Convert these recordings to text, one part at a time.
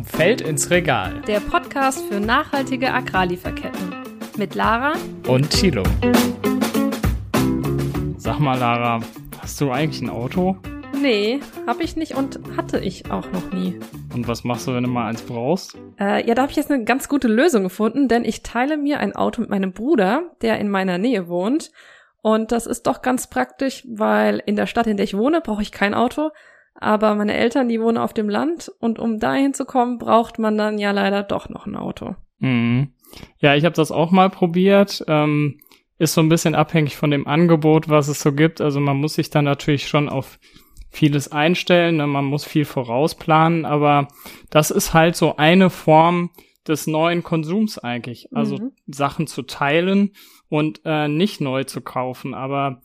Vom Feld ins Regal. Der Podcast für nachhaltige Agrarlieferketten. Mit Lara und Thilo. Sag mal, Lara, hast du eigentlich ein Auto? Nee, hab ich nicht und hatte ich auch noch nie. Und was machst du, wenn du mal eins brauchst? Äh, ja, da habe ich jetzt eine ganz gute Lösung gefunden, denn ich teile mir ein Auto mit meinem Bruder, der in meiner Nähe wohnt. Und das ist doch ganz praktisch, weil in der Stadt, in der ich wohne, brauche ich kein Auto. Aber meine Eltern, die wohnen auf dem Land und um dahin zu kommen, braucht man dann ja leider doch noch ein Auto. Mhm. Ja, ich habe das auch mal probiert. Ähm, ist so ein bisschen abhängig von dem Angebot, was es so gibt. Also man muss sich dann natürlich schon auf vieles einstellen, ne? man muss viel vorausplanen, aber das ist halt so eine Form des neuen Konsums eigentlich. Also mhm. Sachen zu teilen und äh, nicht neu zu kaufen. Aber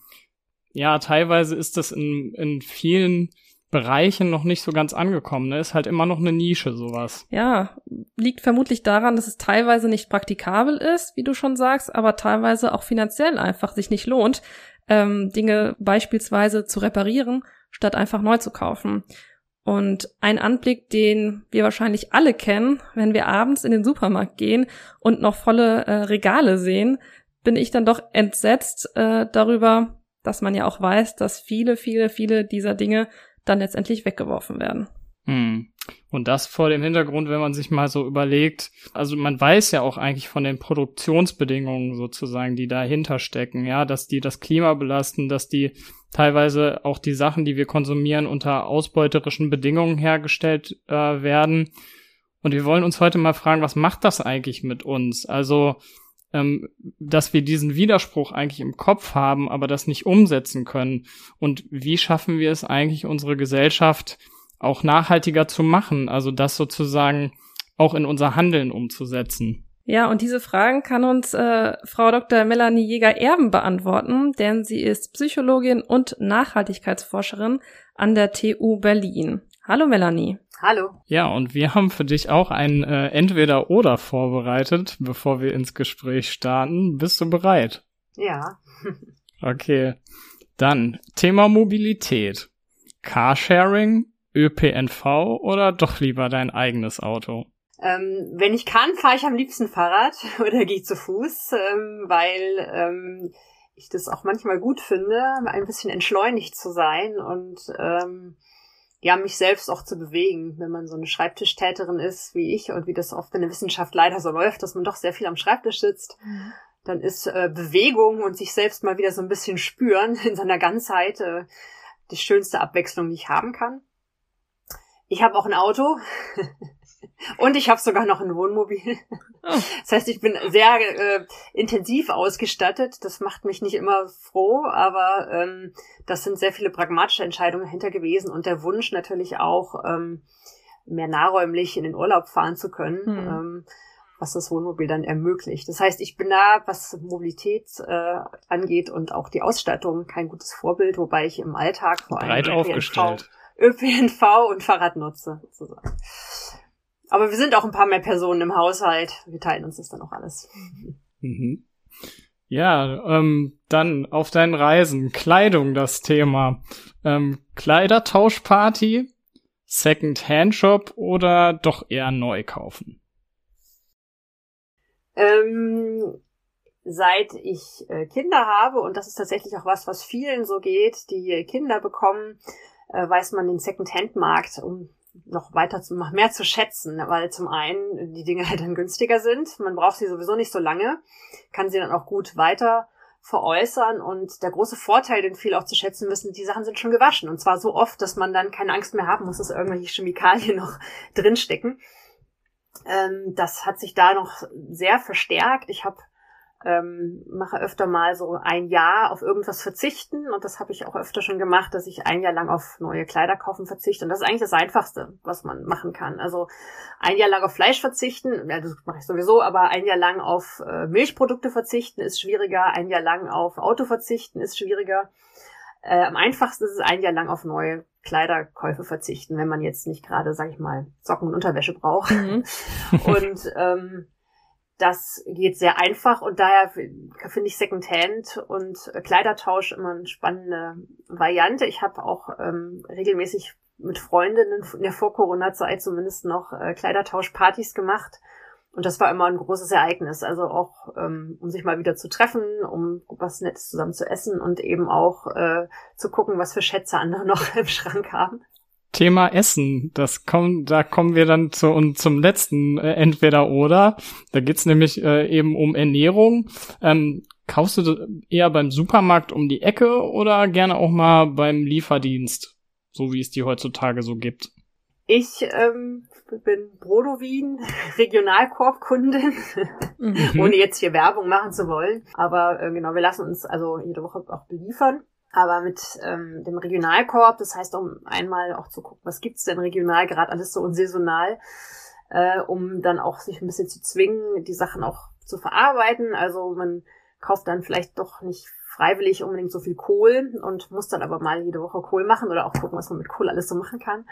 ja, teilweise ist das in, in vielen Bereichen noch nicht so ganz angekommen. Ne? Ist halt immer noch eine Nische, sowas. Ja, liegt vermutlich daran, dass es teilweise nicht praktikabel ist, wie du schon sagst, aber teilweise auch finanziell einfach sich nicht lohnt, ähm, Dinge beispielsweise zu reparieren, statt einfach neu zu kaufen. Und ein Anblick, den wir wahrscheinlich alle kennen, wenn wir abends in den Supermarkt gehen und noch volle äh, Regale sehen, bin ich dann doch entsetzt äh, darüber, dass man ja auch weiß, dass viele, viele, viele dieser Dinge dann letztendlich weggeworfen werden. Hm. Und das vor dem Hintergrund, wenn man sich mal so überlegt, also man weiß ja auch eigentlich von den Produktionsbedingungen sozusagen, die dahinter stecken, ja, dass die das Klima belasten, dass die teilweise auch die Sachen, die wir konsumieren, unter ausbeuterischen Bedingungen hergestellt äh, werden. Und wir wollen uns heute mal fragen, was macht das eigentlich mit uns? Also, ähm, dass wir diesen Widerspruch eigentlich im Kopf haben, aber das nicht umsetzen können. Und wie schaffen wir es eigentlich, unsere Gesellschaft auch nachhaltiger zu machen? Also das sozusagen auch in unser Handeln umzusetzen. Ja, und diese Fragen kann uns äh, Frau Dr. Melanie Jäger-Erben beantworten, denn sie ist Psychologin und Nachhaltigkeitsforscherin an der TU Berlin. Hallo Melanie. Hallo. Ja, und wir haben für dich auch ein äh, Entweder-Oder vorbereitet, bevor wir ins Gespräch starten. Bist du bereit? Ja. okay. Dann Thema Mobilität. Carsharing, ÖPNV oder doch lieber dein eigenes Auto? Ähm, wenn ich kann, fahre ich am liebsten Fahrrad oder gehe zu Fuß, ähm, weil ähm, ich das auch manchmal gut finde, ein bisschen entschleunigt zu sein und ähm, ja, mich selbst auch zu bewegen, wenn man so eine Schreibtischtäterin ist wie ich und wie das oft in der Wissenschaft leider so läuft, dass man doch sehr viel am Schreibtisch sitzt, mhm. dann ist äh, Bewegung und sich selbst mal wieder so ein bisschen spüren in seiner Ganzheit äh, die schönste Abwechslung, die ich haben kann. Ich habe auch ein Auto. Und ich habe sogar noch ein Wohnmobil. Oh. Das heißt, ich bin sehr äh, intensiv ausgestattet. Das macht mich nicht immer froh, aber ähm, das sind sehr viele pragmatische Entscheidungen dahinter gewesen und der Wunsch natürlich auch, ähm, mehr nahräumlich in den Urlaub fahren zu können, hm. ähm, was das Wohnmobil dann ermöglicht. Das heißt, ich bin da, was Mobilität äh, angeht und auch die Ausstattung, kein gutes Vorbild, wobei ich im Alltag vor allem Breit aufgestellt. ÖPNV und Fahrrad nutze. Sozusagen. Aber wir sind auch ein paar mehr Personen im Haushalt. Wir teilen uns das dann auch alles. Mhm. Ja, ähm, dann auf deinen Reisen. Kleidung das Thema. Ähm, Kleidertauschparty, Second-Hand-Shop oder doch eher neu kaufen? Ähm, seit ich äh, Kinder habe, und das ist tatsächlich auch was, was vielen so geht, die Kinder bekommen, äh, weiß man den Second-Hand-Markt um noch weiter zu, noch mehr zu schätzen, weil zum einen die Dinge halt dann günstiger sind, man braucht sie sowieso nicht so lange, kann sie dann auch gut weiter veräußern und der große Vorteil, den viele auch zu schätzen wissen, die Sachen sind schon gewaschen und zwar so oft, dass man dann keine Angst mehr haben muss, dass irgendwelche Chemikalien noch drinstecken. Ähm, das hat sich da noch sehr verstärkt. Ich habe ähm, mache öfter mal so ein Jahr auf irgendwas verzichten und das habe ich auch öfter schon gemacht, dass ich ein Jahr lang auf neue Kleider kaufen verzichte und das ist eigentlich das Einfachste, was man machen kann. Also ein Jahr lang auf Fleisch verzichten, ja, das mache ich sowieso, aber ein Jahr lang auf äh, Milchprodukte verzichten ist schwieriger, ein Jahr lang auf Auto verzichten ist schwieriger. Äh, am einfachsten ist es ein Jahr lang auf neue Kleiderkäufe verzichten, wenn man jetzt nicht gerade, sag ich mal, Socken und Unterwäsche braucht. Mhm. und ähm, das geht sehr einfach und daher finde ich Secondhand und Kleidertausch immer eine spannende Variante. Ich habe auch ähm, regelmäßig mit Freundinnen in der Vor-Corona-Zeit zumindest noch äh, Kleidertauschpartys gemacht. Und das war immer ein großes Ereignis. Also auch, ähm, um sich mal wieder zu treffen, um was Nettes zusammen zu essen und eben auch äh, zu gucken, was für Schätze andere noch im Schrank haben. Thema Essen, das kommt, da kommen wir dann zu, und zum letzten äh, entweder oder. Da geht's nämlich äh, eben um Ernährung. Ähm, kaufst du eher beim Supermarkt um die Ecke oder gerne auch mal beim Lieferdienst, so wie es die heutzutage so gibt? Ich ähm, bin Brodowin, Regionalkorbkundin, mhm. ohne jetzt hier Werbung machen zu wollen. Aber äh, genau, wir lassen uns also jede Woche auch beliefern. Aber mit ähm, dem Regionalkorb, das heißt, um einmal auch zu gucken, was gibt's denn regional, gerade alles so unsaisonal, äh, um dann auch sich ein bisschen zu zwingen, die Sachen auch zu verarbeiten. Also man kauft dann vielleicht doch nicht freiwillig unbedingt so viel Kohl und muss dann aber mal jede Woche Kohl machen oder auch gucken, was man mit Kohl alles so machen kann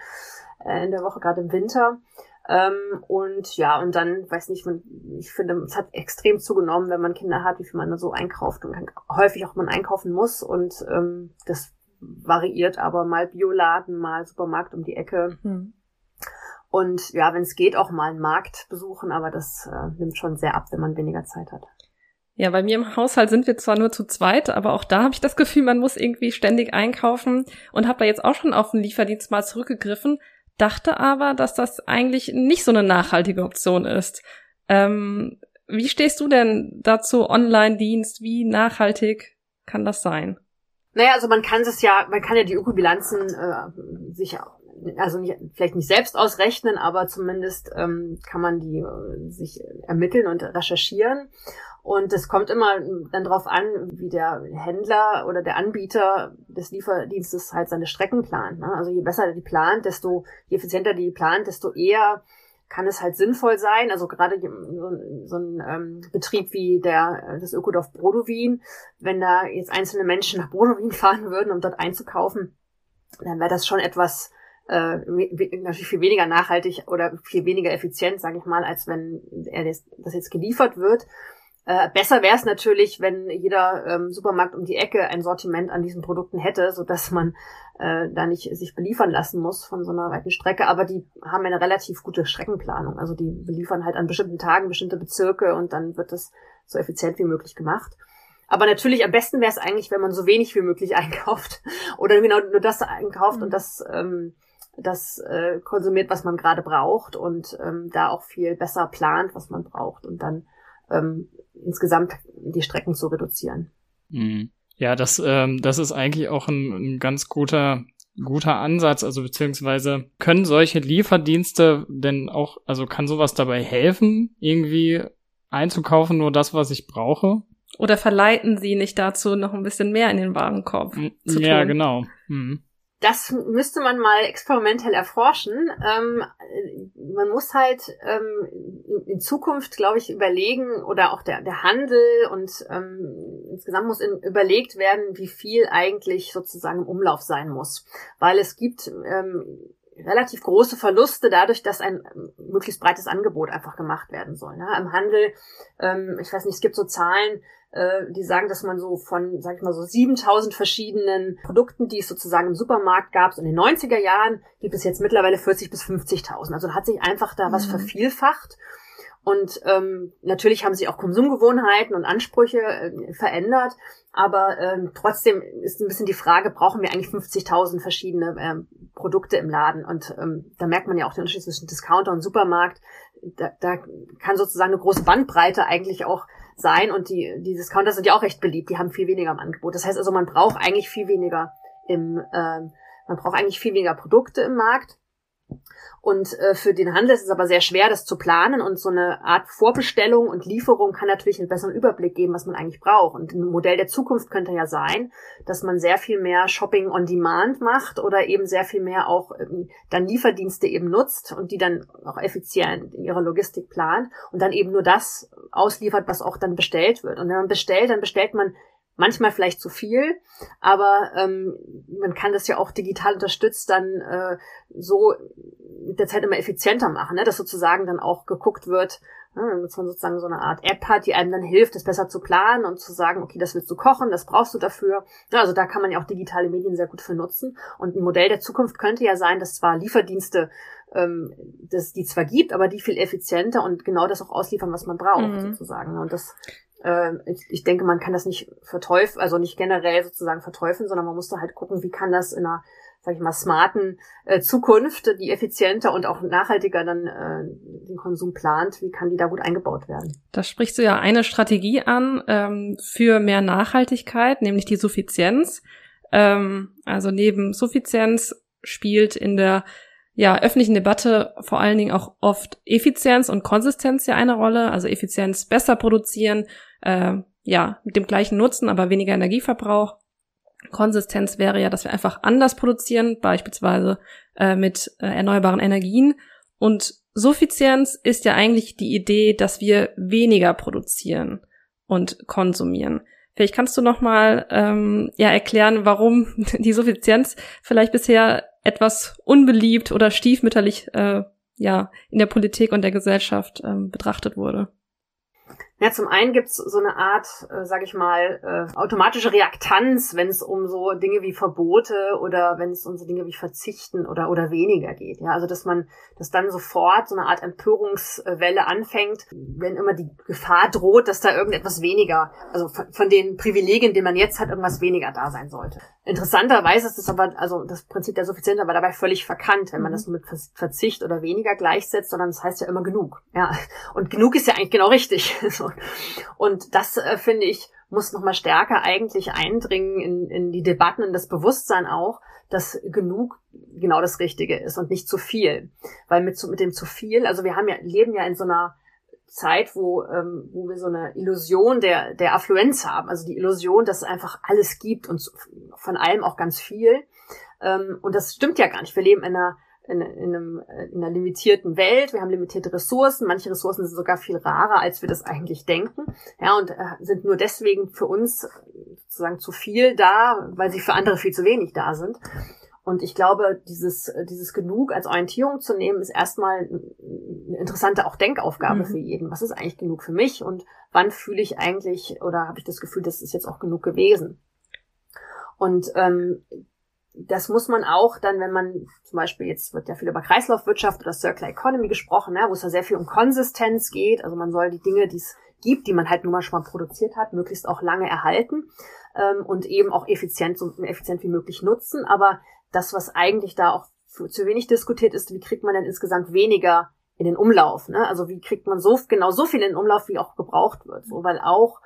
äh, in der Woche, gerade im Winter. Ähm, und ja, und dann, weiß nicht, man, ich finde, es hat extrem zugenommen, wenn man Kinder hat, wie viel man da so einkauft und häufig auch man einkaufen muss und ähm, das variiert aber mal Bioladen, mal Supermarkt um die Ecke. Mhm. Und ja, wenn es geht, auch mal einen Markt besuchen, aber das äh, nimmt schon sehr ab, wenn man weniger Zeit hat. Ja, bei mir im Haushalt sind wir zwar nur zu zweit, aber auch da habe ich das Gefühl, man muss irgendwie ständig einkaufen und habe da jetzt auch schon auf den Lieferdienst mal zurückgegriffen, dachte aber, dass das eigentlich nicht so eine nachhaltige Option ist. Ähm, wie stehst du denn dazu, Online-Dienst? Wie nachhaltig kann das sein? Naja, also man kann es ja, man kann ja die Ökobilanzen äh, sich also nicht, vielleicht nicht selbst ausrechnen, aber zumindest ähm, kann man die äh, sich ermitteln und recherchieren. Und es kommt immer dann darauf an, wie der Händler oder der Anbieter des Lieferdienstes halt seine Strecken plant. Ne? Also je besser die plant, desto je effizienter die plant, desto eher kann es halt sinnvoll sein. Also gerade so, so ein ähm, Betrieb wie der das Ökodorf Brodowin, wenn da jetzt einzelne Menschen nach Brodowin fahren würden, um dort einzukaufen, dann wäre das schon etwas äh, natürlich viel weniger nachhaltig oder viel weniger effizient, sage ich mal, als wenn er das, das jetzt geliefert wird. Äh, besser wäre es natürlich, wenn jeder ähm, Supermarkt um die Ecke ein Sortiment an diesen Produkten hätte, so dass man äh, da nicht sich beliefern lassen muss von so einer weiten Strecke. Aber die haben eine relativ gute Streckenplanung. Also die beliefern halt an bestimmten Tagen bestimmte Bezirke und dann wird das so effizient wie möglich gemacht. Aber natürlich am besten wäre es eigentlich, wenn man so wenig wie möglich einkauft oder genau nur das einkauft mhm. und das ähm, das äh, konsumiert, was man gerade braucht und ähm, da auch viel besser plant, was man braucht und dann ähm, insgesamt die Strecken zu reduzieren. Mhm. Ja, das, ähm, das ist eigentlich auch ein, ein ganz guter guter Ansatz, also beziehungsweise können solche Lieferdienste denn auch, also kann sowas dabei helfen, irgendwie einzukaufen, nur das, was ich brauche? Oder verleiten sie nicht dazu, noch ein bisschen mehr in den Warenkorb zu tun? Ja, genau. Mhm. Das müsste man mal experimentell erforschen. Ähm, man muss halt ähm, in Zukunft, glaube ich, überlegen oder auch der, der Handel und ähm, insgesamt muss in, überlegt werden, wie viel eigentlich sozusagen im Umlauf sein muss. Weil es gibt ähm, relativ große Verluste dadurch, dass ein möglichst breites Angebot einfach gemacht werden soll. Ne? Im Handel, ähm, ich weiß nicht, es gibt so Zahlen, äh, die sagen, dass man so von, sag ich mal, so 7000 verschiedenen Produkten, die es sozusagen im Supermarkt gab, so in den 90er Jahren, gibt es jetzt mittlerweile 40 bis 50.000. Also da hat sich einfach da was mhm. vervielfacht. Und ähm, natürlich haben sich auch Konsumgewohnheiten und Ansprüche äh, verändert, aber ähm, trotzdem ist ein bisschen die Frage, brauchen wir eigentlich 50.000 verschiedene ähm, Produkte im Laden? Und ähm, da merkt man ja auch den Unterschied zwischen Discounter und Supermarkt. Da, da kann sozusagen eine große Bandbreite eigentlich auch sein und die, die Discounter sind ja auch recht beliebt, die haben viel weniger im Angebot. Das heißt also, man braucht eigentlich viel weniger im, äh, man braucht eigentlich viel weniger Produkte im Markt. Und äh, für den Handel ist es aber sehr schwer, das zu planen und so eine Art Vorbestellung und Lieferung kann natürlich einen besseren Überblick geben, was man eigentlich braucht. Und ein Modell der Zukunft könnte ja sein, dass man sehr viel mehr Shopping on Demand macht oder eben sehr viel mehr auch ähm, dann Lieferdienste eben nutzt und die dann auch effizient in ihrer Logistik plant und dann eben nur das ausliefert, was auch dann bestellt wird. Und wenn man bestellt, dann bestellt man manchmal vielleicht zu viel, aber ähm, man kann das ja auch digital unterstützt dann äh, so mit der Zeit immer effizienter machen, ne? dass sozusagen dann auch geguckt wird, Ne, dass man sozusagen so eine Art App hat, die einem dann hilft, das besser zu planen und zu sagen, okay, das willst du kochen, das brauchst du dafür. Ja, also da kann man ja auch digitale Medien sehr gut für nutzen. Und ein Modell der Zukunft könnte ja sein, dass zwar Lieferdienste ähm, dass die zwar gibt, aber die viel effizienter und genau das auch ausliefern, was man braucht, mhm. sozusagen. Und das ich, ich denke, man kann das nicht verteufeln, also nicht generell sozusagen verteufeln, sondern man muss da halt gucken, wie kann das in einer sag ich mal, smarten äh, Zukunft, die effizienter und auch nachhaltiger dann äh, den Konsum plant, wie kann die da gut eingebaut werden? Da sprichst du ja eine Strategie an ähm, für mehr Nachhaltigkeit, nämlich die Suffizienz. Ähm, also neben Suffizienz spielt in der ja, öffentlichen Debatte vor allen Dingen auch oft Effizienz und Konsistenz ja eine Rolle. Also Effizienz besser produzieren, äh, ja, mit dem gleichen Nutzen, aber weniger Energieverbrauch. Konsistenz wäre ja, dass wir einfach anders produzieren, beispielsweise äh, mit äh, erneuerbaren Energien. Und Suffizienz ist ja eigentlich die Idee, dass wir weniger produzieren und konsumieren. Vielleicht kannst du noch mal ähm, ja erklären, warum die Suffizienz vielleicht bisher etwas unbeliebt oder stiefmütterlich äh, ja in der Politik und der Gesellschaft ähm, betrachtet wurde. Ja, zum einen gibt's so eine Art, äh, sage ich mal, äh, automatische Reaktanz, wenn es um so Dinge wie Verbote oder wenn es um so Dinge wie Verzichten oder oder weniger geht. Ja, also dass man, dass dann sofort so eine Art Empörungswelle anfängt, wenn immer die Gefahr droht, dass da irgendetwas weniger, also von, von den Privilegien, die man jetzt hat, irgendwas weniger da sein sollte. Interessanterweise ist es aber, also das Prinzip der Suffizienz aber dabei völlig verkannt, wenn man mhm. das mit Verzicht oder weniger gleichsetzt, sondern das heißt ja immer genug. Ja, und genug ist ja eigentlich genau richtig. Und das, äh, finde ich, muss nochmal stärker eigentlich eindringen in, in die Debatten, in das Bewusstsein auch, dass genug genau das Richtige ist und nicht zu viel. Weil mit, mit dem zu viel, also wir haben ja, leben ja in so einer Zeit, wo, ähm, wo wir so eine Illusion der, der Affluenz haben, also die Illusion, dass es einfach alles gibt und von allem auch ganz viel. Ähm, und das stimmt ja gar nicht. Wir leben in einer in, in, einem, in einer limitierten Welt. Wir haben limitierte Ressourcen. Manche Ressourcen sind sogar viel rarer, als wir das eigentlich denken. Ja, und äh, sind nur deswegen für uns sozusagen zu viel da, weil sie für andere viel zu wenig da sind. Und ich glaube, dieses, dieses Genug als Orientierung zu nehmen, ist erstmal eine interessante auch Denkaufgabe mhm. für jeden. Was ist eigentlich genug für mich und wann fühle ich eigentlich oder habe ich das Gefühl, das ist jetzt auch genug gewesen? Und ähm, das muss man auch dann, wenn man zum Beispiel, jetzt wird ja viel über Kreislaufwirtschaft oder Circular Economy gesprochen, ne, wo es ja sehr viel um Konsistenz geht. Also man soll die Dinge, die es gibt, die man halt nun mal schon mal produziert hat, möglichst auch lange erhalten ähm, und eben auch effizient, so effizient wie möglich nutzen. Aber das, was eigentlich da auch für, zu wenig diskutiert ist, wie kriegt man denn insgesamt weniger in den Umlauf? Ne? Also wie kriegt man so genau so viel in den Umlauf, wie auch gebraucht wird? So, weil auch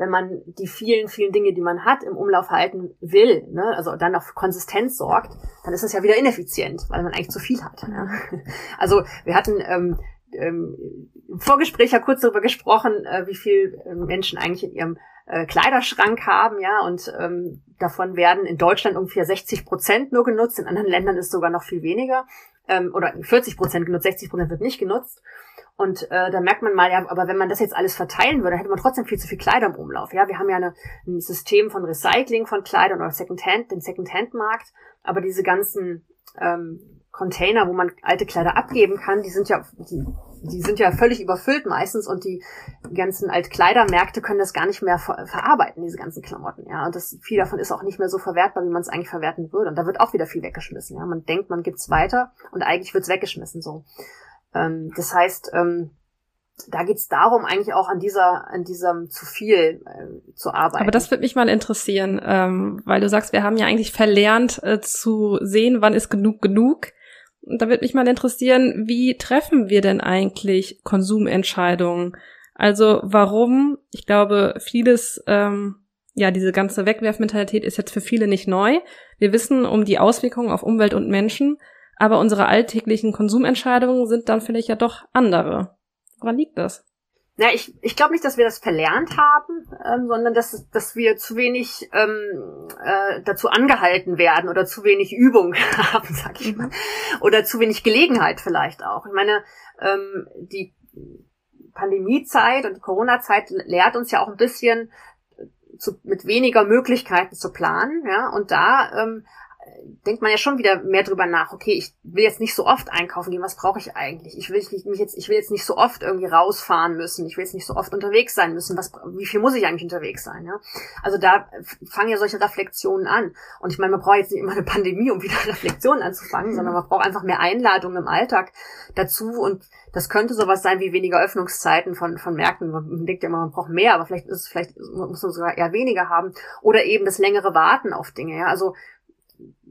wenn man die vielen, vielen Dinge, die man hat, im Umlauf halten will, ne, also dann auf Konsistenz sorgt, dann ist das ja wieder ineffizient, weil man eigentlich zu viel hat. Ja. Also wir hatten ähm, ähm, im Vorgespräch ja kurz darüber gesprochen, äh, wie viel äh, Menschen eigentlich in ihrem äh, Kleiderschrank haben, ja, und ähm, davon werden in Deutschland ungefähr 60 Prozent nur genutzt, in anderen Ländern ist sogar noch viel weniger, ähm, oder 40 Prozent genutzt, 60 Prozent wird nicht genutzt. Und äh, da merkt man mal, ja, aber wenn man das jetzt alles verteilen würde, hätte man trotzdem viel zu viel Kleider im Umlauf. Ja, wir haben ja eine, ein System von Recycling von Kleidern oder Secondhand, den Secondhand-Markt, aber diese ganzen ähm, Container, wo man alte Kleider abgeben kann, die sind ja, die, die sind ja völlig überfüllt meistens und die ganzen Altkleidermärkte können das gar nicht mehr ver verarbeiten, diese ganzen Klamotten, ja. Und das, viel davon ist auch nicht mehr so verwertbar, wie man es eigentlich verwerten würde. Und da wird auch wieder viel weggeschmissen, ja. Man denkt, man gibt's weiter und eigentlich wird's weggeschmissen, so. Ähm, das heißt, ähm, da geht's darum, eigentlich auch an dieser, an diesem zu viel äh, zu arbeiten. Aber das würde mich mal interessieren, ähm, weil du sagst, wir haben ja eigentlich verlernt äh, zu sehen, wann ist genug genug. Und da würde mich mal interessieren, wie treffen wir denn eigentlich Konsumentscheidungen? Also warum? Ich glaube, vieles, ähm, ja, diese ganze Wegwerfmentalität ist jetzt für viele nicht neu. Wir wissen um die Auswirkungen auf Umwelt und Menschen, aber unsere alltäglichen Konsumentscheidungen sind dann vielleicht ja doch andere. Woran liegt das? Na, ich, ich glaube nicht, dass wir das verlernt haben, ähm, sondern dass, dass wir zu wenig ähm, äh, dazu angehalten werden oder zu wenig Übung haben, sag ich mal. Mhm. Oder zu wenig Gelegenheit vielleicht auch. Ich meine, ähm, die Pandemiezeit und die Corona-Zeit lehrt uns ja auch ein bisschen, zu, mit weniger Möglichkeiten zu planen, ja, und da ähm, denkt man ja schon wieder mehr drüber nach. Okay, ich will jetzt nicht so oft einkaufen gehen. Was brauche ich eigentlich? Ich will mich jetzt, ich will jetzt nicht so oft irgendwie rausfahren müssen. Ich will jetzt nicht so oft unterwegs sein müssen. Was, wie viel muss ich eigentlich unterwegs sein? Ja? Also da fangen ja solche Reflexionen an. Und ich meine, man braucht jetzt nicht immer eine Pandemie, um wieder Reflexionen anzufangen, sondern man braucht einfach mehr Einladungen im Alltag dazu. Und das könnte sowas sein wie weniger Öffnungszeiten von, von Märkten. Man denkt ja immer, man braucht mehr, aber vielleicht ist es, vielleicht muss man sogar eher weniger haben. Oder eben das längere Warten auf Dinge. Ja? Also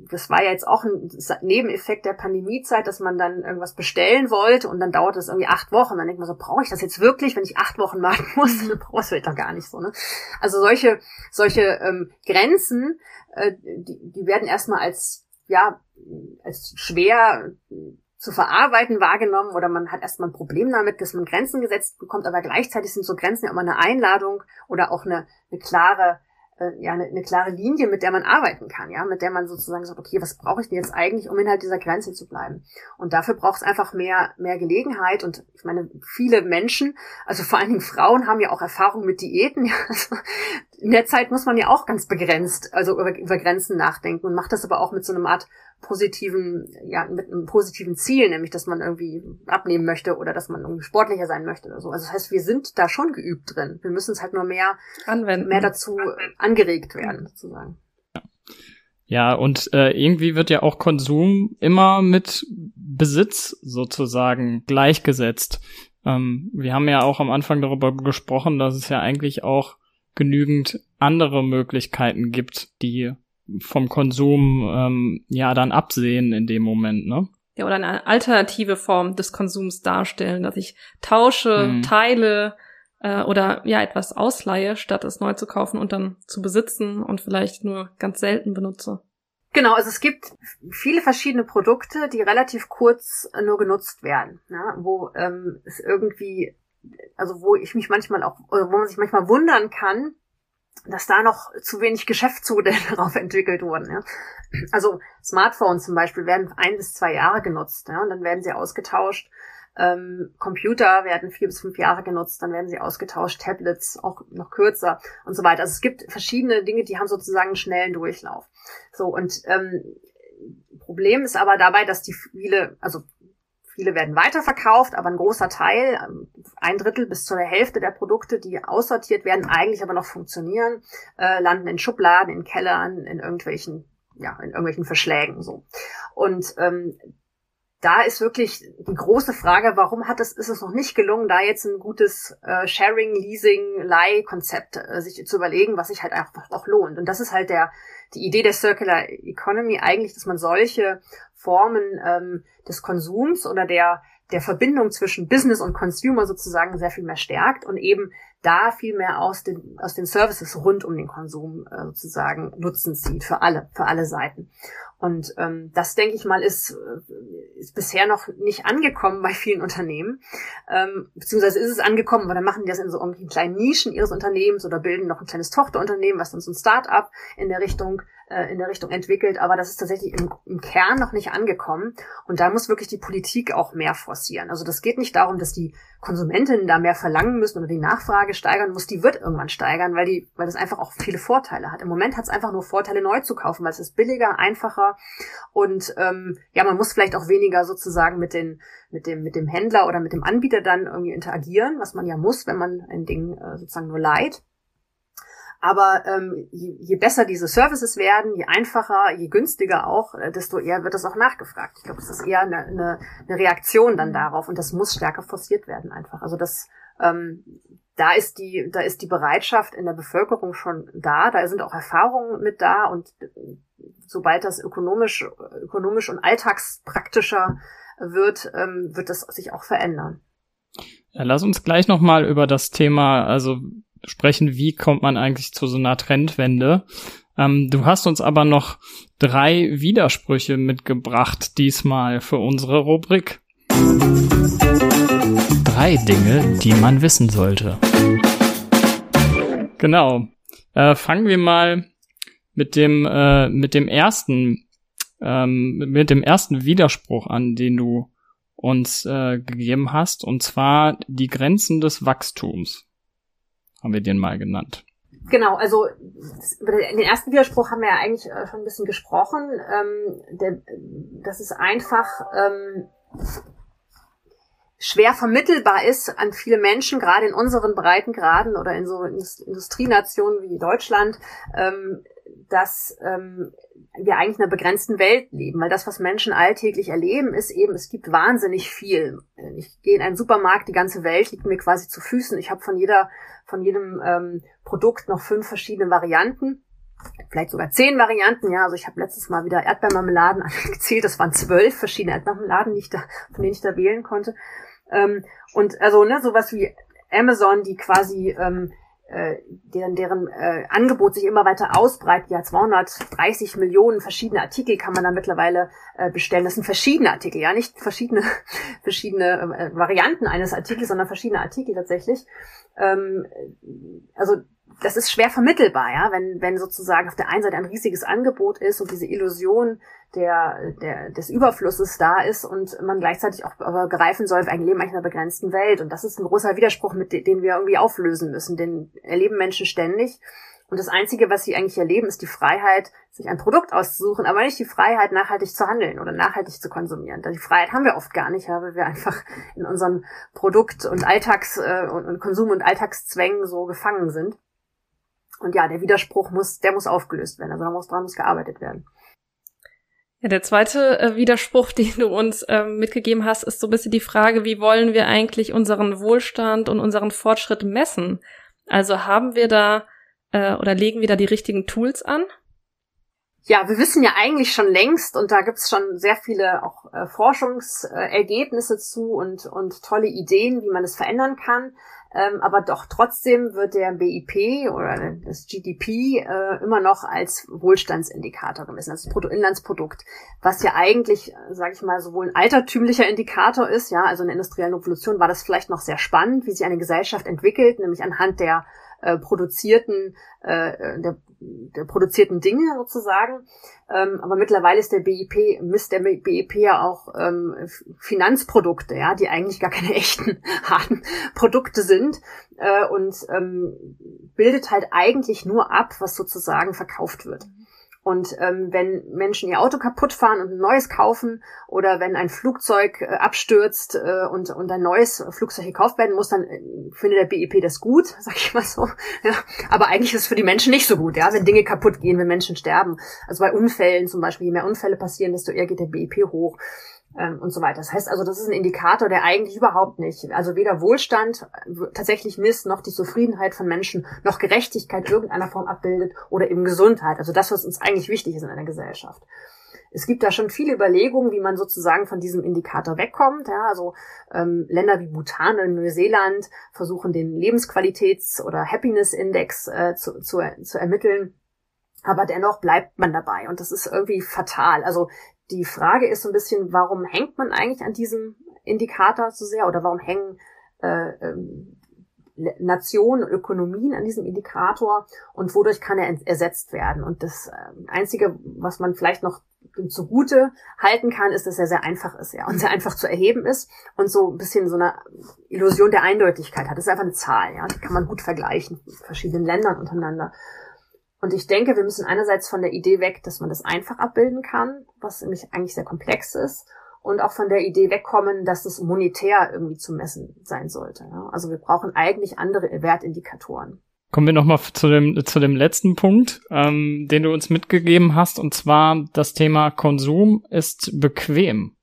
das war ja jetzt auch ein Nebeneffekt der Pandemiezeit, dass man dann irgendwas bestellen wollte und dann dauert es irgendwie acht Wochen. Dann denkt man so, brauche ich das jetzt wirklich, wenn ich acht Wochen warten muss? Dann brauche ich doch gar nicht so. Ne? Also solche, solche ähm, Grenzen, äh, die, die werden erstmal als, ja, als schwer zu verarbeiten wahrgenommen oder man hat erstmal ein Problem damit, dass man Grenzen gesetzt bekommt, aber gleichzeitig sind so Grenzen ja immer eine Einladung oder auch eine, eine klare äh, ja eine, eine klare Linie, mit der man arbeiten kann, ja, mit der man sozusagen sagt, okay, was brauche ich denn jetzt eigentlich, um innerhalb dieser Grenze zu bleiben? Und dafür braucht es einfach mehr mehr Gelegenheit und ich meine, viele Menschen, also vor allen Dingen Frauen, haben ja auch Erfahrung mit Diäten. Ja. Also in der Zeit muss man ja auch ganz begrenzt, also über, über Grenzen nachdenken und macht das aber auch mit so einem Art positiven, ja, mit einem positiven Ziel, nämlich dass man irgendwie abnehmen möchte oder dass man irgendwie sportlicher sein möchte oder so. Also das heißt, wir sind da schon geübt drin. Wir müssen es halt nur mehr anwenden, mehr dazu angeregt werden, sozusagen. Ja, und äh, irgendwie wird ja auch Konsum immer mit Besitz sozusagen gleichgesetzt. Ähm, wir haben ja auch am Anfang darüber gesprochen, dass es ja eigentlich auch genügend andere Möglichkeiten gibt, die vom Konsum ähm, ja dann absehen in dem Moment, ne? Ja, oder eine alternative Form des Konsums darstellen, dass ich tausche, mhm. teile äh, oder ja etwas ausleihe, statt es neu zu kaufen und dann zu besitzen und vielleicht nur ganz selten benutze. Genau, also es gibt viele verschiedene Produkte, die relativ kurz nur genutzt werden, ja, wo ähm, es irgendwie, also wo ich mich manchmal auch, wo man sich manchmal wundern kann, dass da noch zu wenig Geschäftsmodelle darauf entwickelt wurden. Ja. Also Smartphones zum Beispiel werden ein bis zwei Jahre genutzt ja, und dann werden sie ausgetauscht. Ähm, Computer werden vier bis fünf Jahre genutzt, dann werden sie ausgetauscht, Tablets auch noch kürzer und so weiter. Also es gibt verschiedene Dinge, die haben sozusagen einen schnellen Durchlauf. So und ähm, Problem ist aber dabei, dass die viele, also Viele werden weiterverkauft, aber ein großer Teil, ein Drittel bis zur Hälfte der Produkte, die aussortiert werden, eigentlich aber noch funktionieren, äh, landen in Schubladen, in Kellern, in irgendwelchen, ja, in irgendwelchen Verschlägen so. Und ähm, da ist wirklich die große Frage, warum hat es, ist es noch nicht gelungen, da jetzt ein gutes äh, Sharing, Leasing, Leih-Konzept äh, sich zu überlegen, was sich halt einfach auch lohnt. Und das ist halt der, die Idee der Circular Economy eigentlich, dass man solche Formen ähm, des Konsums oder der, der Verbindung zwischen Business und Consumer sozusagen sehr viel mehr stärkt und eben da viel mehr aus den, aus den Services rund um den Konsum äh, sozusagen Nutzen zieht für alle, für alle Seiten. Und ähm, das, denke ich mal, ist, äh, ist bisher noch nicht angekommen bei vielen Unternehmen. Ähm, beziehungsweise ist es angekommen, aber dann machen die das in so irgendwie kleinen Nischen ihres Unternehmens oder bilden noch ein kleines Tochterunternehmen, was dann so ein Start-up in der Richtung äh, in der Richtung entwickelt, aber das ist tatsächlich im, im Kern noch nicht angekommen. Und da muss wirklich die Politik auch mehr forcieren. Also das geht nicht darum, dass die Konsumentinnen da mehr verlangen müssen oder die Nachfrage steigern muss. Die wird irgendwann steigern, weil die, weil das einfach auch viele Vorteile hat. Im Moment hat es einfach nur Vorteile, neu zu kaufen, weil es ist billiger, einfacher und ähm, ja, man muss vielleicht auch weniger sozusagen mit den mit dem mit dem Händler oder mit dem Anbieter dann irgendwie interagieren, was man ja muss, wenn man ein Ding äh, sozusagen nur leiht. Aber ähm, je, je besser diese Services werden, je einfacher, je günstiger auch, äh, desto eher wird das auch nachgefragt. Ich glaube, das ist eher eine, eine, eine Reaktion dann darauf und das muss stärker forciert werden einfach. Also das ähm, da ist die, da ist die Bereitschaft in der Bevölkerung schon da, da sind auch Erfahrungen mit da und äh, sobald das ökonomisch, ökonomisch und alltagspraktischer wird, ähm, wird das sich auch verändern. Ja, lass uns gleich nochmal über das Thema, also sprechen, wie kommt man eigentlich zu so einer Trendwende. Ähm, du hast uns aber noch drei Widersprüche mitgebracht, diesmal für unsere Rubrik. Drei Dinge, die man wissen sollte. Genau. Äh, fangen wir mal mit dem äh, mit dem ersten ähm, mit dem ersten Widerspruch an, den du uns äh, gegeben hast, und zwar die Grenzen des Wachstums haben wir den mal genannt. Genau, also über den ersten Widerspruch haben wir ja eigentlich äh, schon ein bisschen gesprochen. Ähm, der, das ist einfach ähm, schwer vermittelbar ist an viele Menschen, gerade in unseren Breitengraden oder in so Industrienationen wie Deutschland, ähm, dass ähm, wir eigentlich in einer begrenzten Welt leben, weil das, was Menschen alltäglich erleben, ist eben, es gibt wahnsinnig viel. Ich gehe in einen Supermarkt, die ganze Welt liegt mir quasi zu Füßen. Ich habe von jeder, von jedem ähm, Produkt noch fünf verschiedene Varianten vielleicht sogar zehn Varianten. Ja, also ich habe letztes Mal wieder Erdbeermarmeladen angezählt. Das waren zwölf verschiedene Erdbeermarmeladen, die ich da, von denen ich da wählen konnte. Ähm, und also ne, sowas wie Amazon, die quasi ähm, äh, deren, deren äh, Angebot sich immer weiter ausbreitet. Ja, 230 Millionen verschiedene Artikel kann man da mittlerweile äh, bestellen. Das sind verschiedene Artikel, ja, nicht verschiedene verschiedene äh, Varianten eines Artikels, sondern verschiedene Artikel tatsächlich. Ähm, also das ist schwer vermittelbar, ja, wenn, wenn sozusagen auf der einen Seite ein riesiges Angebot ist und diese Illusion der, der, des Überflusses da ist und man gleichzeitig auch greifen soll, wir leben eigentlich in einer begrenzten Welt. Und das ist ein großer Widerspruch, mit dem, den wir irgendwie auflösen müssen. Den erleben Menschen ständig. Und das Einzige, was sie eigentlich erleben, ist die Freiheit, sich ein Produkt auszusuchen, aber nicht die Freiheit, nachhaltig zu handeln oder nachhaltig zu konsumieren. Die Freiheit haben wir oft gar nicht, weil wir einfach in unseren Produkt- und Alltags- äh, und Konsum- und Alltagszwängen so gefangen sind. Und ja, der Widerspruch muss, der muss aufgelöst werden. Also da muss dran muss gearbeitet werden. Ja, der zweite äh, Widerspruch, den du uns äh, mitgegeben hast, ist so ein bisschen die Frage, wie wollen wir eigentlich unseren Wohlstand und unseren Fortschritt messen? Also haben wir da äh, oder legen wir da die richtigen Tools an? Ja, wir wissen ja eigentlich schon längst und da gibt's schon sehr viele auch äh, Forschungsergebnisse zu und, und tolle Ideen, wie man es verändern kann. Ähm, aber doch trotzdem wird der BIP oder das GDP äh, immer noch als Wohlstandsindikator gemessen, als Bruttoinlandsprodukt, was ja eigentlich, sage ich mal, sowohl ein altertümlicher Indikator ist, ja, also in der industriellen Revolution war das vielleicht noch sehr spannend, wie sich eine Gesellschaft entwickelt, nämlich anhand der äh, produzierten, äh, der, der produzierten Dinge sozusagen. Ähm, aber mittlerweile ist der BIP, misst der BIP ja auch ähm, Finanzprodukte, ja, die eigentlich gar keine echten harten Produkte sind äh, und ähm, bildet halt eigentlich nur ab, was sozusagen verkauft wird. Und ähm, wenn Menschen ihr Auto kaputt fahren und ein neues kaufen oder wenn ein Flugzeug äh, abstürzt äh, und, und ein neues Flugzeug gekauft werden muss, dann äh, findet der BIP das gut, sag ich mal so. Ja. Aber eigentlich ist es für die Menschen nicht so gut, ja, wenn Dinge kaputt gehen, wenn Menschen sterben. Also bei Unfällen zum Beispiel, je mehr Unfälle passieren, desto eher geht der BIP hoch ähm, und so weiter. Das heißt also, das ist ein Indikator, der eigentlich überhaupt nicht, also weder Wohlstand tatsächlich misst, noch die Zufriedenheit von Menschen, noch Gerechtigkeit irgendeiner Form abbildet oder eben Gesundheit. Also das, was uns eigentlich wichtig ist in einer Gesellschaft. Es gibt da schon viele Überlegungen, wie man sozusagen von diesem Indikator wegkommt. Ja, also ähm, Länder wie Bhutan und Neuseeland versuchen den Lebensqualitäts- oder Happiness-Index äh, zu, zu, zu ermitteln. Aber dennoch bleibt man dabei und das ist irgendwie fatal. Also die Frage ist so ein bisschen, warum hängt man eigentlich an diesem Indikator so sehr oder warum hängen äh, ähm, Nationen, Ökonomien an diesem Indikator und wodurch kann er ersetzt werden? Und das äh, Einzige, was man vielleicht noch zugute halten kann, ist, dass er sehr einfach ist, ja, und sehr einfach zu erheben ist und so ein bisschen so eine Illusion der Eindeutigkeit hat. Das ist einfach eine Zahl, ja, die kann man gut vergleichen, verschiedenen Ländern untereinander. Und ich denke, wir müssen einerseits von der Idee weg, dass man das einfach abbilden kann, was nämlich eigentlich sehr komplex ist, und auch von der Idee wegkommen, dass es monetär irgendwie zu messen sein sollte. Also wir brauchen eigentlich andere Wertindikatoren. Kommen wir nochmal zu dem, zu dem letzten Punkt, ähm, den du uns mitgegeben hast, und zwar das Thema Konsum ist bequem.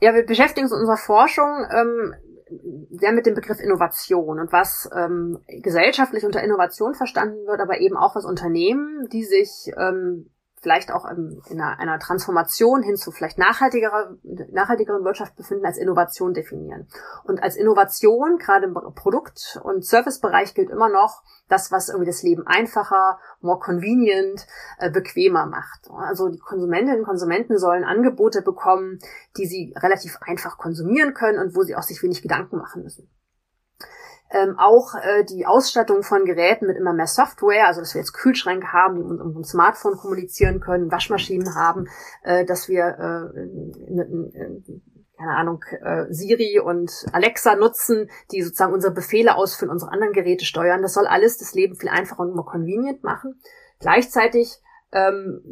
Ja, wir beschäftigen uns in unserer Forschung ähm, sehr mit dem Begriff Innovation und was ähm, gesellschaftlich unter Innovation verstanden wird, aber eben auch was Unternehmen, die sich ähm, vielleicht auch in einer, einer Transformation hin zu vielleicht nachhaltigerer, nachhaltigeren Wirtschaft befinden, als Innovation definieren. Und als Innovation, gerade im Produkt- und Servicebereich, gilt immer noch das, was irgendwie das Leben einfacher, more convenient, äh, bequemer macht. Also die Konsumentinnen und Konsumenten sollen Angebote bekommen, die sie relativ einfach konsumieren können und wo sie auch sich wenig Gedanken machen müssen ähm, auch äh, die Ausstattung von Geräten mit immer mehr Software, also dass wir jetzt Kühlschränke haben, die mit unserem Smartphone kommunizieren können, Waschmaschinen haben, äh, dass wir äh, ne, keine Ahnung, äh, Siri und Alexa nutzen, die sozusagen unsere Befehle ausführen, unsere anderen Geräte steuern. Das soll alles das Leben viel einfacher und more convenient machen. Gleichzeitig ähm,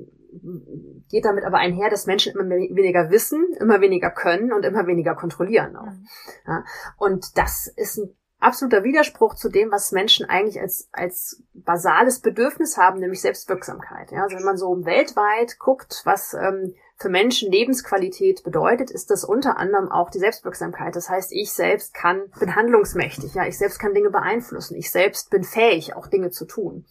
geht damit aber einher, dass Menschen immer weniger wissen, immer weniger können und immer weniger kontrollieren auch. Mhm. Ja, und das ist ein absoluter Widerspruch zu dem, was Menschen eigentlich als, als basales Bedürfnis haben, nämlich Selbstwirksamkeit. Ja, also wenn man so weltweit guckt, was ähm, für Menschen Lebensqualität bedeutet, ist das unter anderem auch die Selbstwirksamkeit. Das heißt, ich selbst kann, bin handlungsmächtig, ja, ich selbst kann Dinge beeinflussen, ich selbst bin fähig, auch Dinge zu tun.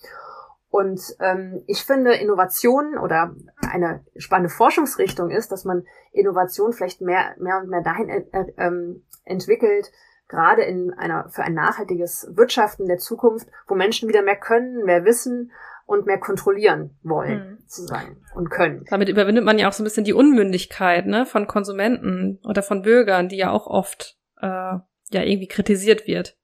Und ähm, ich finde, Innovation oder eine spannende Forschungsrichtung ist, dass man Innovation vielleicht mehr, mehr und mehr dahin äh, ähm, entwickelt, gerade in einer, für ein nachhaltiges Wirtschaften der Zukunft, wo Menschen wieder mehr können, mehr wissen und mehr kontrollieren wollen, mhm. zu sein und können. Damit überwindet man ja auch so ein bisschen die Unmündigkeit, ne, von Konsumenten oder von Bürgern, die ja auch oft, äh, ja irgendwie kritisiert wird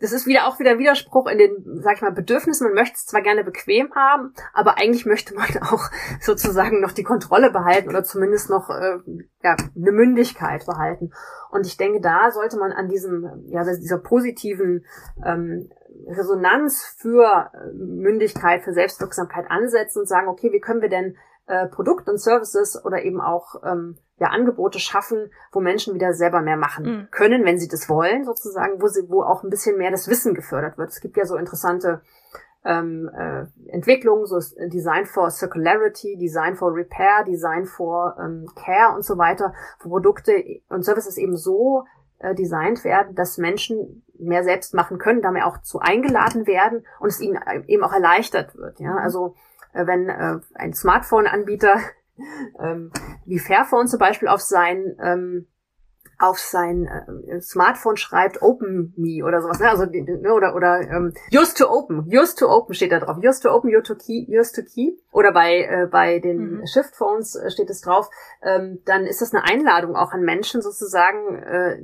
das ist wieder auch wieder ein Widerspruch in den, sag ich mal, Bedürfnissen. Man möchte es zwar gerne bequem haben, aber eigentlich möchte man auch sozusagen noch die Kontrolle behalten oder zumindest noch äh, ja, eine Mündigkeit behalten. Und ich denke, da sollte man an diesem, ja, dieser positiven ähm, Resonanz für äh, Mündigkeit, für Selbstwirksamkeit ansetzen und sagen, okay, wie können wir denn äh, Produkt und Services oder eben auch ähm, ja, Angebote schaffen, wo Menschen wieder selber mehr machen mhm. können, wenn sie das wollen, sozusagen, wo sie, wo auch ein bisschen mehr das Wissen gefördert wird. Es gibt ja so interessante ähm, äh, Entwicklungen, so Design for Circularity, Design for Repair, Design for ähm, Care und so weiter, wo Produkte und Services eben so äh, designt werden, dass Menschen mehr selbst machen können, damit auch zu eingeladen werden und es ihnen eben auch erleichtert wird. Ja, mhm. also äh, wenn äh, ein Smartphone-Anbieter ähm, wie Fairphone zum Beispiel auf sein ähm, auf sein äh, Smartphone schreibt Open Me oder sowas, ne? Also ne, oder oder ähm, Used to Open, Used to Open steht da drauf, Used to Open, Used to Key, Used to Key oder bei äh, bei den mhm. Shift Phones äh, steht es drauf. Ähm, dann ist das eine Einladung auch an Menschen sozusagen äh,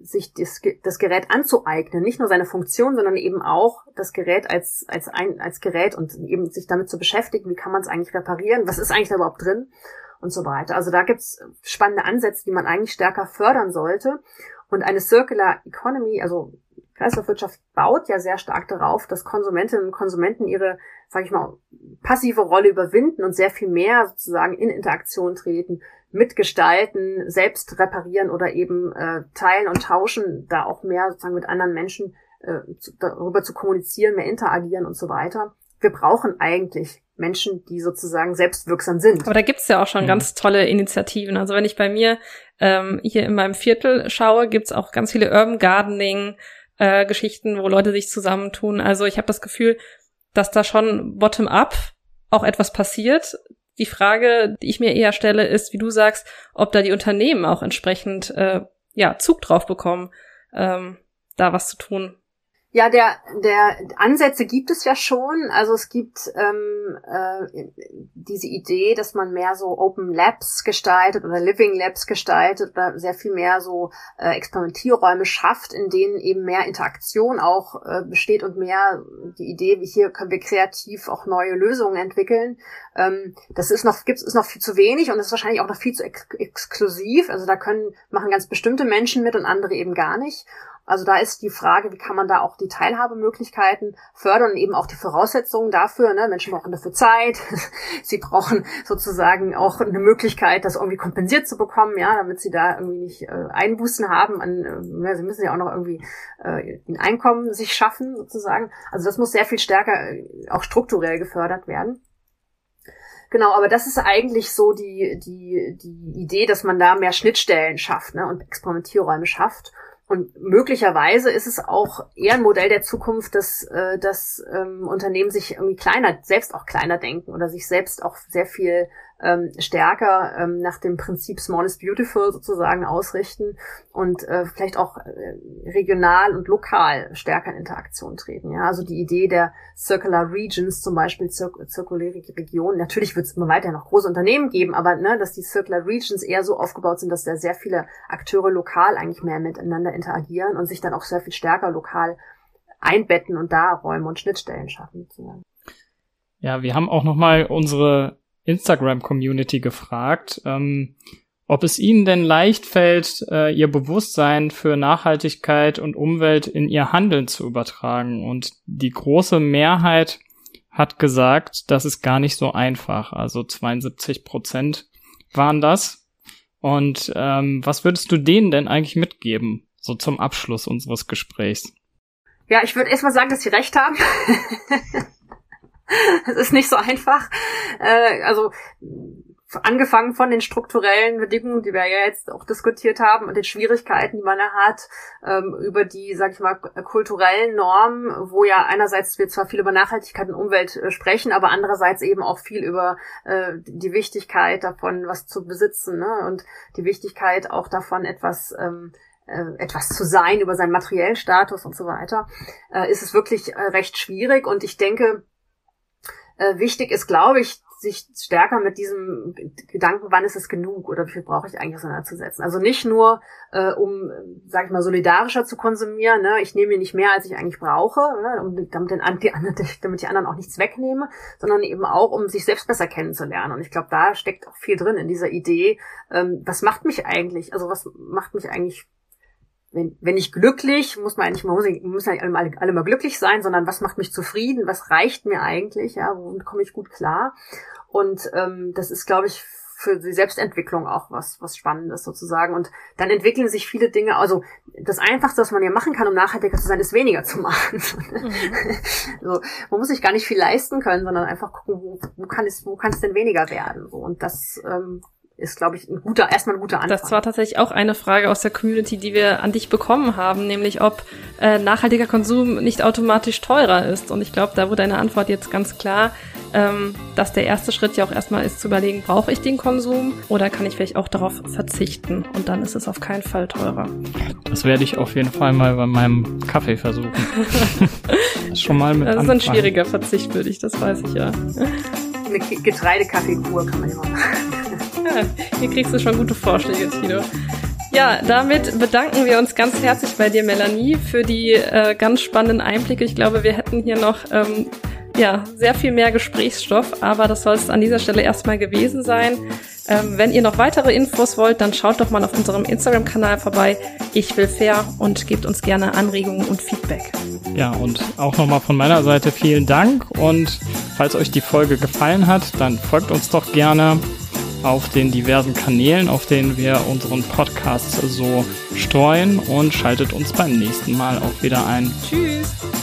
sich das, das Gerät anzueignen, nicht nur seine Funktion, sondern eben auch das Gerät als als ein als Gerät und eben sich damit zu beschäftigen, wie kann man es eigentlich reparieren, was ist eigentlich da überhaupt drin und so weiter. Also da gibt's spannende Ansätze, die man eigentlich stärker fördern sollte. Und eine Circular Economy, also Kreislaufwirtschaft baut ja sehr stark darauf, dass Konsumentinnen und Konsumenten ihre, sage ich mal, passive Rolle überwinden und sehr viel mehr sozusagen in Interaktion treten, mitgestalten, selbst reparieren oder eben äh, teilen und tauschen, da auch mehr sozusagen mit anderen Menschen äh, zu, darüber zu kommunizieren, mehr interagieren und so weiter. Wir brauchen eigentlich Menschen, die sozusagen selbstwirksam sind. Aber da gibt's ja auch schon mhm. ganz tolle Initiativen. Also wenn ich bei mir ähm, hier in meinem Viertel schaue, gibt's auch ganz viele Urban Gardening äh, Geschichten, wo Leute sich zusammentun. Also ich habe das Gefühl, dass da schon bottom-up auch etwas passiert. Die Frage, die ich mir eher stelle, ist, wie du sagst, ob da die Unternehmen auch entsprechend äh, ja Zug drauf bekommen, ähm, da was zu tun. Ja, der, der Ansätze gibt es ja schon. Also es gibt ähm, äh, diese Idee, dass man mehr so Open Labs gestaltet oder Living Labs gestaltet oder sehr viel mehr so äh, Experimentierräume schafft, in denen eben mehr Interaktion auch äh, besteht und mehr die Idee, wie hier können wir kreativ auch neue Lösungen entwickeln. Ähm, das ist noch, gibt es noch viel zu wenig und ist wahrscheinlich auch noch viel zu ex exklusiv. Also da können machen ganz bestimmte Menschen mit und andere eben gar nicht. Also da ist die Frage, wie kann man da auch die Teilhabemöglichkeiten fördern und eben auch die Voraussetzungen dafür. Ne? Menschen brauchen dafür Zeit, sie brauchen sozusagen auch eine Möglichkeit, das irgendwie kompensiert zu bekommen, ja, damit sie da irgendwie nicht äh, Einbußen haben. An, äh, sie müssen ja auch noch irgendwie äh, ein Einkommen sich schaffen sozusagen. Also das muss sehr viel stärker äh, auch strukturell gefördert werden. Genau, aber das ist eigentlich so die, die, die Idee, dass man da mehr Schnittstellen schafft ne, und Experimentierräume schafft. Und möglicherweise ist es auch eher ein Modell der Zukunft, dass, äh, dass ähm, Unternehmen sich irgendwie kleiner, selbst auch kleiner denken oder sich selbst auch sehr viel ähm, stärker ähm, nach dem Prinzip Small is Beautiful sozusagen ausrichten und äh, vielleicht auch äh, regional und lokal stärker in Interaktion treten. Ja, also die Idee der Circular Regions, zum Beispiel zir zirkuläre Regionen. Natürlich wird es immer weiter noch große Unternehmen geben, aber ne, dass die Circular Regions eher so aufgebaut sind, dass da sehr viele Akteure lokal eigentlich mehr miteinander interagieren und sich dann auch sehr viel stärker lokal einbetten und da Räume und Schnittstellen schaffen. Ja, wir haben auch noch mal unsere Instagram-Community gefragt, ähm, ob es Ihnen denn leicht fällt, äh, Ihr Bewusstsein für Nachhaltigkeit und Umwelt in Ihr Handeln zu übertragen. Und die große Mehrheit hat gesagt, das ist gar nicht so einfach. Also 72 Prozent waren das. Und ähm, was würdest du denen denn eigentlich mitgeben, so zum Abschluss unseres Gesprächs? Ja, ich würde erstmal sagen, dass sie recht haben. Es ist nicht so einfach. Äh, also angefangen von den strukturellen Bedingungen, die wir ja jetzt auch diskutiert haben, und den Schwierigkeiten, die man da hat, ähm, über die, sag ich mal, kulturellen Normen, wo ja einerseits wir zwar viel über Nachhaltigkeit und Umwelt äh, sprechen, aber andererseits eben auch viel über äh, die Wichtigkeit davon, was zu besitzen, ne? und die Wichtigkeit auch davon, etwas ähm, äh, etwas zu sein über seinen materiellen Status und so weiter, äh, ist es wirklich äh, recht schwierig. Und ich denke, äh, wichtig ist, glaube ich, sich stärker mit diesem Gedanken, wann ist es genug oder wie viel brauche ich eigentlich auseinanderzusetzen. Also nicht nur, äh, um, sage ich mal, solidarischer zu konsumieren, ne? ich nehme mir nicht mehr, als ich eigentlich brauche, ne? um, damit, den, die anderen, damit die anderen auch nichts wegnehme, sondern eben auch, um sich selbst besser kennenzulernen. Und ich glaube, da steckt auch viel drin in dieser Idee, ähm, was macht mich eigentlich, also was macht mich eigentlich wenn, wenn ich glücklich, muss man eigentlich, man muss, muss ja alle, alle mal glücklich sein, sondern was macht mich zufrieden, was reicht mir eigentlich, ja, womit komme ich gut klar. Und ähm, das ist, glaube ich, für die Selbstentwicklung auch was, was Spannendes sozusagen. Und dann entwickeln sich viele Dinge. Also das Einfachste, was man ja machen kann, um nachhaltiger zu sein, ist weniger zu machen. Mhm. so, man muss sich gar nicht viel leisten können, sondern einfach gucken, wo, wo kann es, wo kann es denn weniger werden. So, und das ähm, ist, glaube ich, ein guter, erstmal ein guter Anfang. Das war tatsächlich auch eine Frage aus der Community, die wir an dich bekommen haben, nämlich ob äh, nachhaltiger Konsum nicht automatisch teurer ist. Und ich glaube, da wurde deine Antwort jetzt ganz klar, ähm, dass der erste Schritt ja auch erstmal ist zu überlegen, brauche ich den Konsum oder kann ich vielleicht auch darauf verzichten? Und dann ist es auf keinen Fall teurer. Das werde ich auf jeden Fall mal bei meinem Kaffee versuchen. Schon mal mit Das ist anfangen. ein schwieriger Verzicht, würde ich, das weiß ich ja. Eine Getreidekaffeekur kann man immer machen. Ja, hier kriegst du schon gute Vorschläge, Tino. Ja, damit bedanken wir uns ganz herzlich bei dir, Melanie, für die äh, ganz spannenden Einblicke. Ich glaube, wir hätten hier noch ähm, ja, sehr viel mehr Gesprächsstoff, aber das soll es an dieser Stelle erstmal gewesen sein. Ähm, wenn ihr noch weitere Infos wollt, dann schaut doch mal auf unserem Instagram-Kanal vorbei. Ich will fair und gebt uns gerne Anregungen und Feedback. Ja, und auch nochmal von meiner Seite vielen Dank. Und falls euch die Folge gefallen hat, dann folgt uns doch gerne auf den diversen Kanälen, auf denen wir unseren Podcast so streuen und schaltet uns beim nächsten Mal auch wieder ein. Tschüss!